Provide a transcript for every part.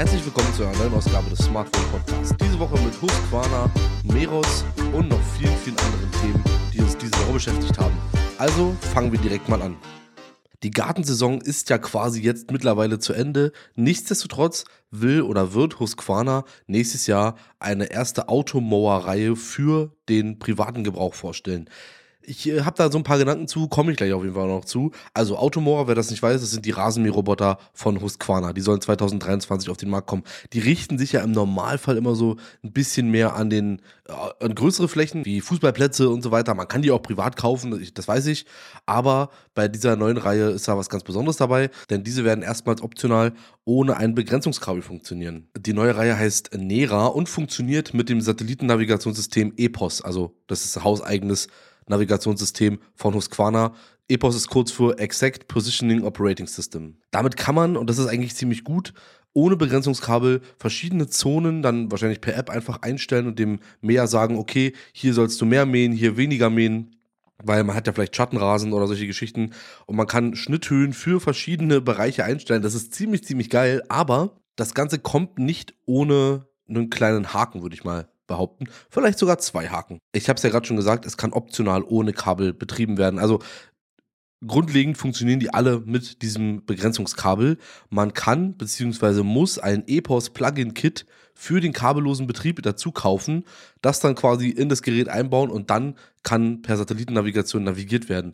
Herzlich willkommen zu einer neuen Ausgabe des Smartphone Podcasts. Diese Woche mit Husqvarna, Meros und noch vielen, vielen anderen Themen, die uns diese Woche beschäftigt haben. Also fangen wir direkt mal an. Die Gartensaison ist ja quasi jetzt mittlerweile zu Ende. Nichtsdestotrotz will oder wird Husqvarna nächstes Jahr eine erste Automower-Reihe für den privaten Gebrauch vorstellen. Ich äh, habe da so ein paar Gedanken zu, komme ich gleich auf jeden Fall noch zu. Also Automower, wer das nicht weiß, das sind die Rasenmäherroboter von Husqvarna. Die sollen 2023 auf den Markt kommen. Die richten sich ja im Normalfall immer so ein bisschen mehr an den äh, an größere Flächen wie Fußballplätze und so weiter. Man kann die auch privat kaufen, das weiß ich. Aber bei dieser neuen Reihe ist da was ganz Besonderes dabei, denn diese werden erstmals optional ohne ein Begrenzungskabel funktionieren. Die neue Reihe heißt Nera und funktioniert mit dem Satellitennavigationssystem EPOS. Also das ist hauseigenes Navigationssystem von Husqvarna. EPOS ist kurz für Exact Positioning Operating System. Damit kann man, und das ist eigentlich ziemlich gut, ohne Begrenzungskabel verschiedene Zonen dann wahrscheinlich per App einfach einstellen und dem Mäher sagen, okay, hier sollst du mehr mähen, hier weniger mähen weil man hat ja vielleicht Schattenrasen oder solche Geschichten und man kann Schnitthöhen für verschiedene Bereiche einstellen. Das ist ziemlich, ziemlich geil, aber das Ganze kommt nicht ohne einen kleinen Haken, würde ich mal behaupten. Vielleicht sogar zwei Haken. Ich habe es ja gerade schon gesagt, es kann optional ohne Kabel betrieben werden. Also grundlegend funktionieren die alle mit diesem Begrenzungskabel. Man kann bzw. muss ein EPOS Plugin-Kit für den kabellosen Betrieb dazu kaufen, das dann quasi in das Gerät einbauen und dann kann per Satellitennavigation navigiert werden.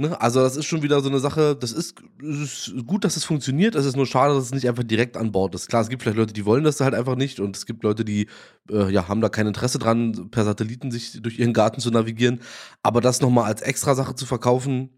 Ne? Also das ist schon wieder so eine Sache, das ist, ist, gut, dass es funktioniert, es ist nur schade, dass es nicht einfach direkt an Bord ist. Klar, es gibt vielleicht Leute, die wollen das halt einfach nicht und es gibt Leute, die äh, ja, haben da kein Interesse dran, per Satelliten sich durch ihren Garten zu navigieren. Aber das nochmal als extra Sache zu verkaufen,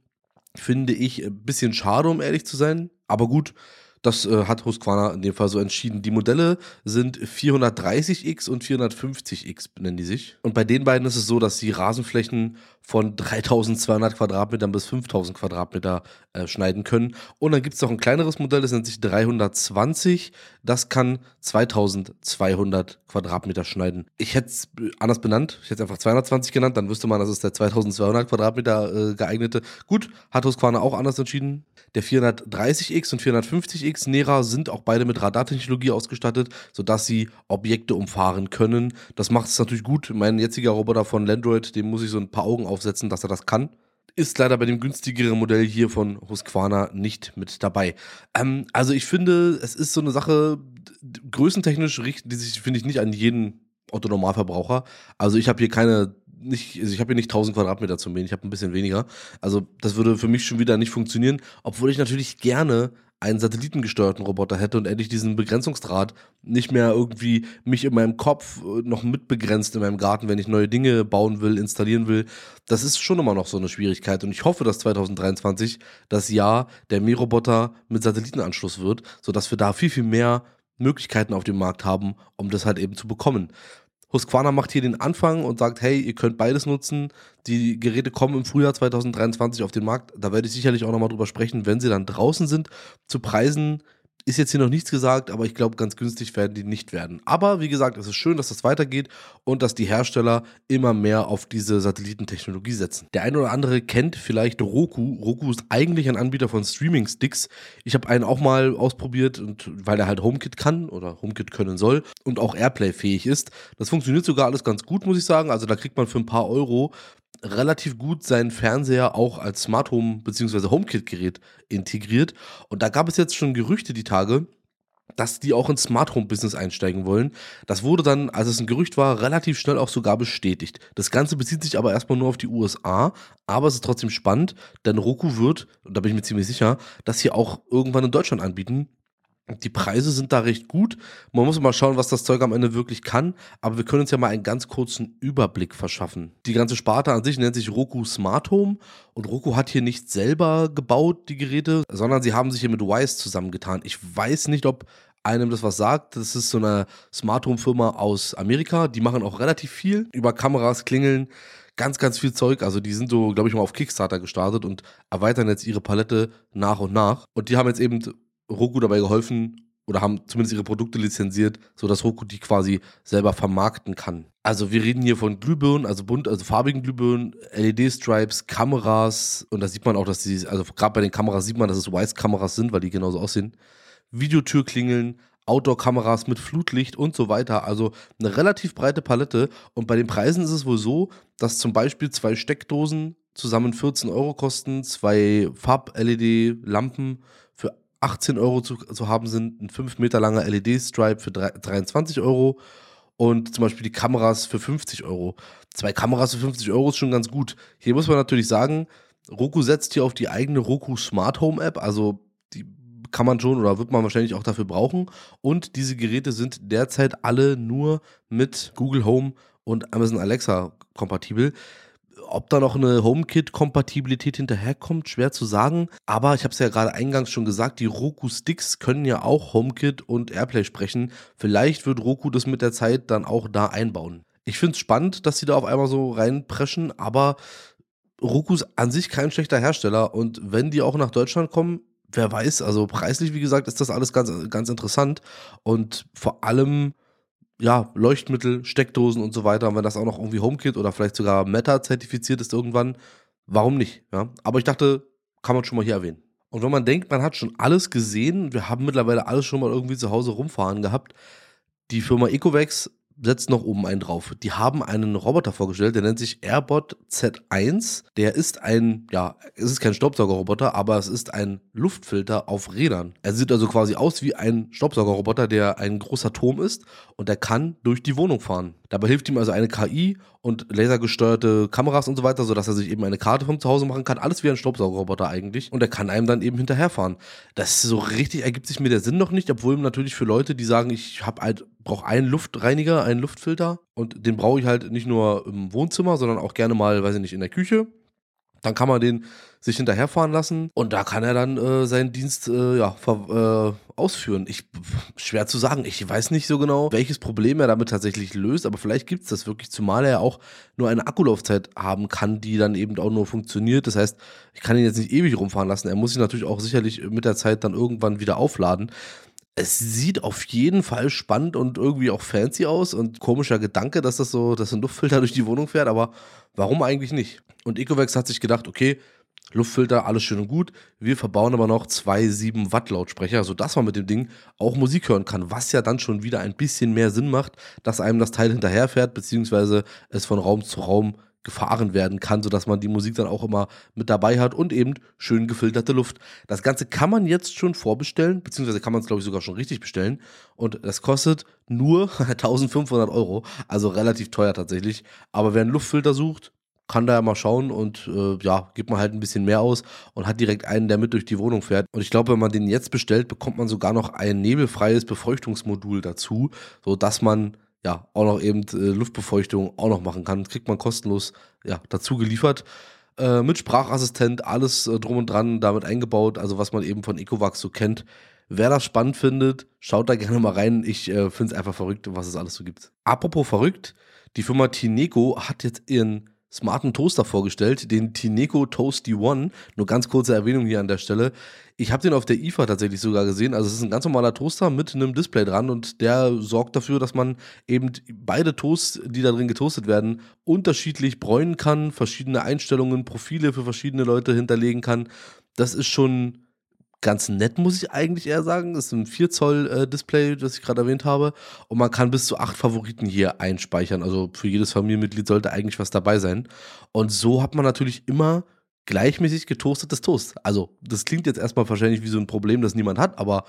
finde ich ein bisschen schade, um ehrlich zu sein. Aber gut, das äh, hat Husqvarna in dem Fall so entschieden. Die Modelle sind 430X und 450X nennen die sich. Und bei den beiden ist es so, dass sie Rasenflächen von 3200 Quadratmetern bis 5000 Quadratmeter äh, schneiden können. Und dann gibt es noch ein kleineres Modell, das nennt sich 320. Das kann 2200 Quadratmeter schneiden. Ich hätte es anders benannt. Ich hätte es einfach 220 genannt. Dann wüsste man, das ist der 2200 Quadratmeter äh, geeignete. Gut, hat Husqvarna auch anders entschieden. Der 430X und 450X Nera sind auch beide mit Radartechnologie ausgestattet, sodass sie Objekte umfahren können. Das macht es natürlich gut. Mein jetziger Roboter von Landroid, dem muss ich so ein paar Augen aufsetzen, dass er das kann. Ist leider bei dem günstigeren Modell hier von Husqvarna nicht mit dabei. Ähm, also ich finde, es ist so eine Sache, größentechnisch richtet die sich, finde ich, nicht an jeden Otto-Normalverbraucher. Also ich habe hier keine nicht, also ich habe hier nicht 1000 Quadratmeter zu mähen, ich habe ein bisschen weniger. Also das würde für mich schon wieder nicht funktionieren, obwohl ich natürlich gerne einen satellitengesteuerten Roboter hätte und endlich diesen Begrenzungsdraht nicht mehr irgendwie mich in meinem Kopf äh, noch mitbegrenzt in meinem Garten, wenn ich neue Dinge bauen will, installieren will. Das ist schon immer noch so eine Schwierigkeit und ich hoffe, dass 2023 das Jahr der Mähroboter mit Satellitenanschluss wird, sodass wir da viel, viel mehr Möglichkeiten auf dem Markt haben, um das halt eben zu bekommen. Husqvarna macht hier den Anfang und sagt, hey, ihr könnt beides nutzen. Die Geräte kommen im Frühjahr 2023 auf den Markt. Da werde ich sicherlich auch nochmal drüber sprechen, wenn sie dann draußen sind. Zu Preisen, ist jetzt hier noch nichts gesagt, aber ich glaube, ganz günstig werden die nicht werden. Aber wie gesagt, es ist schön, dass das weitergeht und dass die Hersteller immer mehr auf diese Satellitentechnologie setzen. Der eine oder andere kennt vielleicht Roku. Roku ist eigentlich ein Anbieter von Streaming-Sticks. Ich habe einen auch mal ausprobiert und weil er halt HomeKit kann oder HomeKit können soll und auch Airplay-fähig ist. Das funktioniert sogar alles ganz gut, muss ich sagen. Also da kriegt man für ein paar Euro relativ gut seinen Fernseher auch als Smart Home bzw. HomeKit-Gerät integriert. Und da gab es jetzt schon Gerüchte die Tage, dass die auch ins Smart Home Business einsteigen wollen. Das wurde dann, als es ein Gerücht war, relativ schnell auch sogar bestätigt. Das Ganze bezieht sich aber erstmal nur auf die USA, aber es ist trotzdem spannend, denn Roku wird, und da bin ich mir ziemlich sicher, das hier auch irgendwann in Deutschland anbieten. Die Preise sind da recht gut. Man muss mal schauen, was das Zeug am Ende wirklich kann. Aber wir können uns ja mal einen ganz kurzen Überblick verschaffen. Die ganze Sparte an sich nennt sich Roku Smart Home. Und Roku hat hier nicht selber gebaut, die Geräte, sondern sie haben sich hier mit Wise zusammengetan. Ich weiß nicht, ob einem das was sagt. Das ist so eine Smart Home Firma aus Amerika. Die machen auch relativ viel über Kameras, Klingeln ganz, ganz viel Zeug. Also die sind so, glaube ich, mal auf Kickstarter gestartet und erweitern jetzt ihre Palette nach und nach. Und die haben jetzt eben Roku dabei geholfen oder haben zumindest ihre Produkte lizenziert, sodass Roku die quasi selber vermarkten kann. Also wir reden hier von Glühbirnen, also bunt, also farbigen Glühbirnen, LED-Stripes, Kameras und da sieht man auch, dass die, also gerade bei den Kameras sieht man, dass es Wise-Kameras sind, weil die genauso aussehen. Videotürklingeln, Outdoor-Kameras mit Flutlicht und so weiter. Also eine relativ breite Palette. Und bei den Preisen ist es wohl so, dass zum Beispiel zwei Steckdosen zusammen 14 Euro kosten, zwei Farb-LED-Lampen für 18 Euro zu, zu, haben sind, ein 5 Meter langer LED-Stripe für 3, 23 Euro und zum Beispiel die Kameras für 50 Euro. Zwei Kameras für 50 Euro ist schon ganz gut. Hier muss man natürlich sagen, Roku setzt hier auf die eigene Roku Smart Home App, also die kann man schon oder wird man wahrscheinlich auch dafür brauchen. Und diese Geräte sind derzeit alle nur mit Google Home und Amazon Alexa kompatibel. Ob da noch eine HomeKit-Kompatibilität hinterherkommt, schwer zu sagen. Aber ich habe es ja gerade eingangs schon gesagt, die Roku-Sticks können ja auch HomeKit und AirPlay sprechen. Vielleicht wird Roku das mit der Zeit dann auch da einbauen. Ich finde es spannend, dass sie da auf einmal so reinpreschen, aber Roku ist an sich kein schlechter Hersteller und wenn die auch nach Deutschland kommen, wer weiß, also preislich, wie gesagt, ist das alles ganz, ganz interessant und vor allem ja, Leuchtmittel, Steckdosen und so weiter. Und wenn das auch noch irgendwie HomeKit oder vielleicht sogar Meta zertifiziert ist irgendwann, warum nicht? Ja? Aber ich dachte, kann man schon mal hier erwähnen. Und wenn man denkt, man hat schon alles gesehen, wir haben mittlerweile alles schon mal irgendwie zu Hause rumfahren gehabt, die Firma Ecovex setzt noch oben einen drauf. Die haben einen Roboter vorgestellt, der nennt sich Airbot Z1. Der ist ein, ja, es ist kein Staubsaugerroboter, aber es ist ein Luftfilter auf Rädern. Er sieht also quasi aus wie ein Staubsaugerroboter, der ein großer Turm ist und der kann durch die Wohnung fahren. Dabei hilft ihm also eine KI und lasergesteuerte Kameras und so weiter, sodass er sich eben eine Karte vom Zuhause machen kann. Alles wie ein Staubsaugerroboter eigentlich. Und er kann einem dann eben hinterherfahren. Das so richtig ergibt sich mir der Sinn noch nicht, obwohl natürlich für Leute, die sagen, ich habe halt, brauche einen Luftreiniger, einen Luftfilter und den brauche ich halt nicht nur im Wohnzimmer, sondern auch gerne mal, weiß ich nicht, in der Küche dann kann man den sich hinterherfahren lassen und da kann er dann äh, seinen Dienst äh, ja, ver, äh, ausführen. Ich, schwer zu sagen. Ich weiß nicht so genau, welches Problem er damit tatsächlich löst, aber vielleicht gibt es das wirklich, zumal er auch nur eine Akkulaufzeit haben kann, die dann eben auch nur funktioniert. Das heißt, ich kann ihn jetzt nicht ewig rumfahren lassen. Er muss sich natürlich auch sicherlich mit der Zeit dann irgendwann wieder aufladen es sieht auf jeden Fall spannend und irgendwie auch fancy aus und komischer Gedanke, dass das so, dass ein Luftfilter durch die Wohnung fährt, aber warum eigentlich nicht? Und Ecovex hat sich gedacht, okay, Luftfilter, alles schön und gut. Wir verbauen aber noch zwei 7 Watt Lautsprecher, sodass man mit dem Ding auch Musik hören kann, was ja dann schon wieder ein bisschen mehr Sinn macht, dass einem das Teil hinterherfährt, beziehungsweise es von Raum zu Raum gefahren werden kann, sodass man die Musik dann auch immer mit dabei hat und eben schön gefilterte Luft. Das Ganze kann man jetzt schon vorbestellen, beziehungsweise kann man es, glaube ich, sogar schon richtig bestellen. Und das kostet nur 1500 Euro, also relativ teuer tatsächlich. Aber wer einen Luftfilter sucht, kann da ja mal schauen und äh, ja, gibt man halt ein bisschen mehr aus und hat direkt einen, der mit durch die Wohnung fährt. Und ich glaube, wenn man den jetzt bestellt, bekommt man sogar noch ein nebelfreies Befeuchtungsmodul dazu, sodass man ja, auch noch eben äh, Luftbefeuchtung auch noch machen kann. Kriegt man kostenlos ja, dazu geliefert. Äh, mit Sprachassistent, alles äh, drum und dran damit eingebaut, also was man eben von Ecovax so kennt. Wer das spannend findet, schaut da gerne mal rein. Ich äh, finde es einfach verrückt, was es alles so gibt. Apropos verrückt, die Firma Tineco hat jetzt ihren smarten Toaster vorgestellt, den Tineco Toasty One. Nur ganz kurze Erwähnung hier an der Stelle. Ich habe den auf der IFA tatsächlich sogar gesehen. Also es ist ein ganz normaler Toaster mit einem Display dran und der sorgt dafür, dass man eben beide Toasts, die da drin getoastet werden, unterschiedlich bräunen kann, verschiedene Einstellungen, Profile für verschiedene Leute hinterlegen kann. Das ist schon ganz nett, muss ich eigentlich eher sagen. Das ist ein 4 Zoll äh, Display, das ich gerade erwähnt habe. Und man kann bis zu acht Favoriten hier einspeichern. Also für jedes Familienmitglied sollte eigentlich was dabei sein. Und so hat man natürlich immer gleichmäßig getoastetes Toast. Also, das klingt jetzt erstmal wahrscheinlich wie so ein Problem, das niemand hat, aber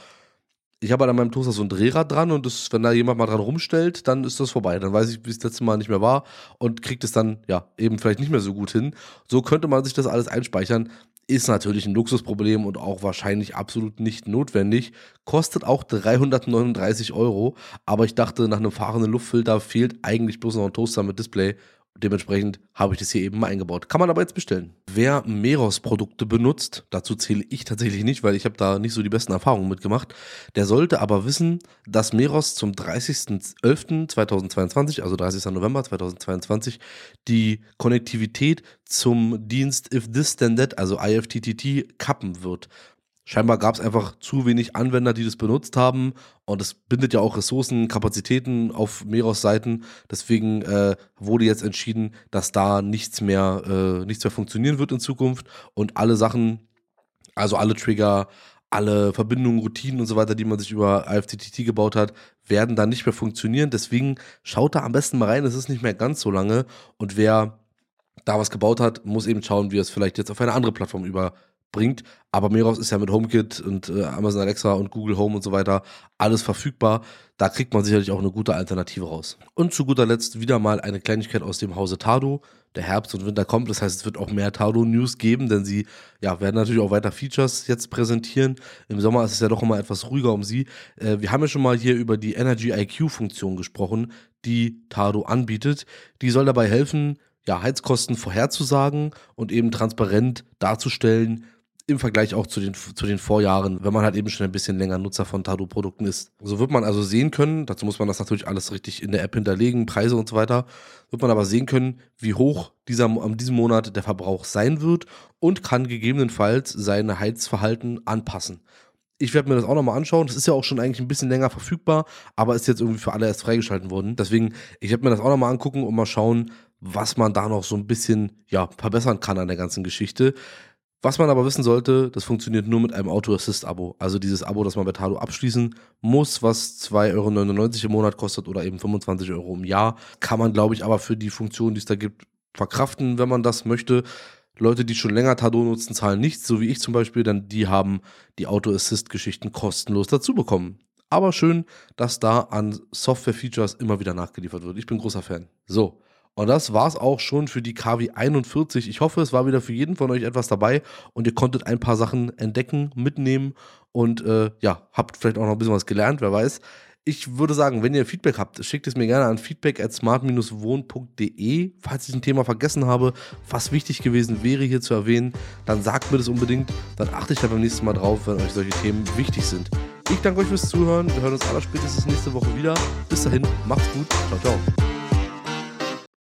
ich habe halt an meinem Toaster so ein Drehrad dran und das, wenn da jemand mal dran rumstellt, dann ist das vorbei. Dann weiß ich, wie es letzte Mal nicht mehr war und kriegt es dann, ja, eben vielleicht nicht mehr so gut hin. So könnte man sich das alles einspeichern. Ist natürlich ein Luxusproblem und auch wahrscheinlich absolut nicht notwendig. Kostet auch 339 Euro. Aber ich dachte, nach einem fahrenden Luftfilter fehlt eigentlich bloß noch ein Toaster mit Display. Dementsprechend habe ich das hier eben mal eingebaut. Kann man aber jetzt bestellen. Wer Meros-Produkte benutzt, dazu zähle ich tatsächlich nicht, weil ich habe da nicht so die besten Erfahrungen mitgemacht, der sollte aber wissen, dass Meros zum 30.11.2022, also 30. November 2022, die Konnektivität zum Dienst If This Then That, also IFTTT, kappen wird. Scheinbar gab es einfach zu wenig Anwender, die das benutzt haben. Und es bindet ja auch Ressourcen, Kapazitäten auf Meros-Seiten. Deswegen äh, wurde jetzt entschieden, dass da nichts mehr, äh, nichts mehr funktionieren wird in Zukunft. Und alle Sachen, also alle Trigger, alle Verbindungen, Routinen und so weiter, die man sich über IFTTT gebaut hat, werden dann nicht mehr funktionieren. Deswegen schaut da am besten mal rein, es ist nicht mehr ganz so lange. Und wer da was gebaut hat, muss eben schauen, wie er es vielleicht jetzt auf eine andere Plattform überbringt. Aber Meros ist ja mit HomeKit und äh, Amazon Alexa und Google Home und so weiter alles verfügbar. Da kriegt man sicherlich auch eine gute Alternative raus. Und zu guter Letzt wieder mal eine Kleinigkeit aus dem Hause Tado der Herbst und Winter kommt. Das heißt, es wird auch mehr Tado-News geben, denn sie ja, werden natürlich auch weiter Features jetzt präsentieren. Im Sommer ist es ja doch immer etwas ruhiger um sie. Äh, wir haben ja schon mal hier über die Energy IQ-Funktion gesprochen, die Tado anbietet. Die soll dabei helfen, ja, Heizkosten vorherzusagen und eben transparent darzustellen, im Vergleich auch zu den, zu den Vorjahren, wenn man halt eben schon ein bisschen länger Nutzer von Tado-Produkten ist. So wird man also sehen können, dazu muss man das natürlich alles richtig in der App hinterlegen, Preise und so weiter, wird man aber sehen können, wie hoch dieser, an diesem Monat der Verbrauch sein wird und kann gegebenenfalls sein Heizverhalten anpassen. Ich werde mir das auch nochmal anschauen. Das ist ja auch schon eigentlich ein bisschen länger verfügbar, aber ist jetzt irgendwie für alle erst freigeschalten worden. Deswegen, ich werde mir das auch nochmal angucken und mal schauen, was man da noch so ein bisschen ja, verbessern kann an der ganzen Geschichte. Was man aber wissen sollte, das funktioniert nur mit einem Auto-Assist-Abo. Also dieses Abo, das man bei Tado abschließen muss, was 2,99 Euro im Monat kostet oder eben 25 Euro im Jahr. Kann man, glaube ich, aber für die Funktion, die es da gibt, verkraften, wenn man das möchte. Leute, die schon länger Tado nutzen, zahlen nichts, so wie ich zum Beispiel, denn die haben die Auto-Assist-Geschichten kostenlos dazu bekommen. Aber schön, dass da an Software-Features immer wieder nachgeliefert wird. Ich bin großer Fan. So. Und das war es auch schon für die KW 41. Ich hoffe, es war wieder für jeden von euch etwas dabei und ihr konntet ein paar Sachen entdecken, mitnehmen und äh, ja, habt vielleicht auch noch ein bisschen was gelernt, wer weiß. Ich würde sagen, wenn ihr Feedback habt, schickt es mir gerne an feedback at smart-wohn.de. Falls ich ein Thema vergessen habe, was wichtig gewesen wäre hier zu erwähnen, dann sagt mir das unbedingt. Dann achte ich da beim nächsten Mal drauf, wenn euch solche Themen wichtig sind. Ich danke euch fürs Zuhören. Wir hören uns aller spätestens nächste Woche wieder. Bis dahin, macht's gut. Ciao, ciao.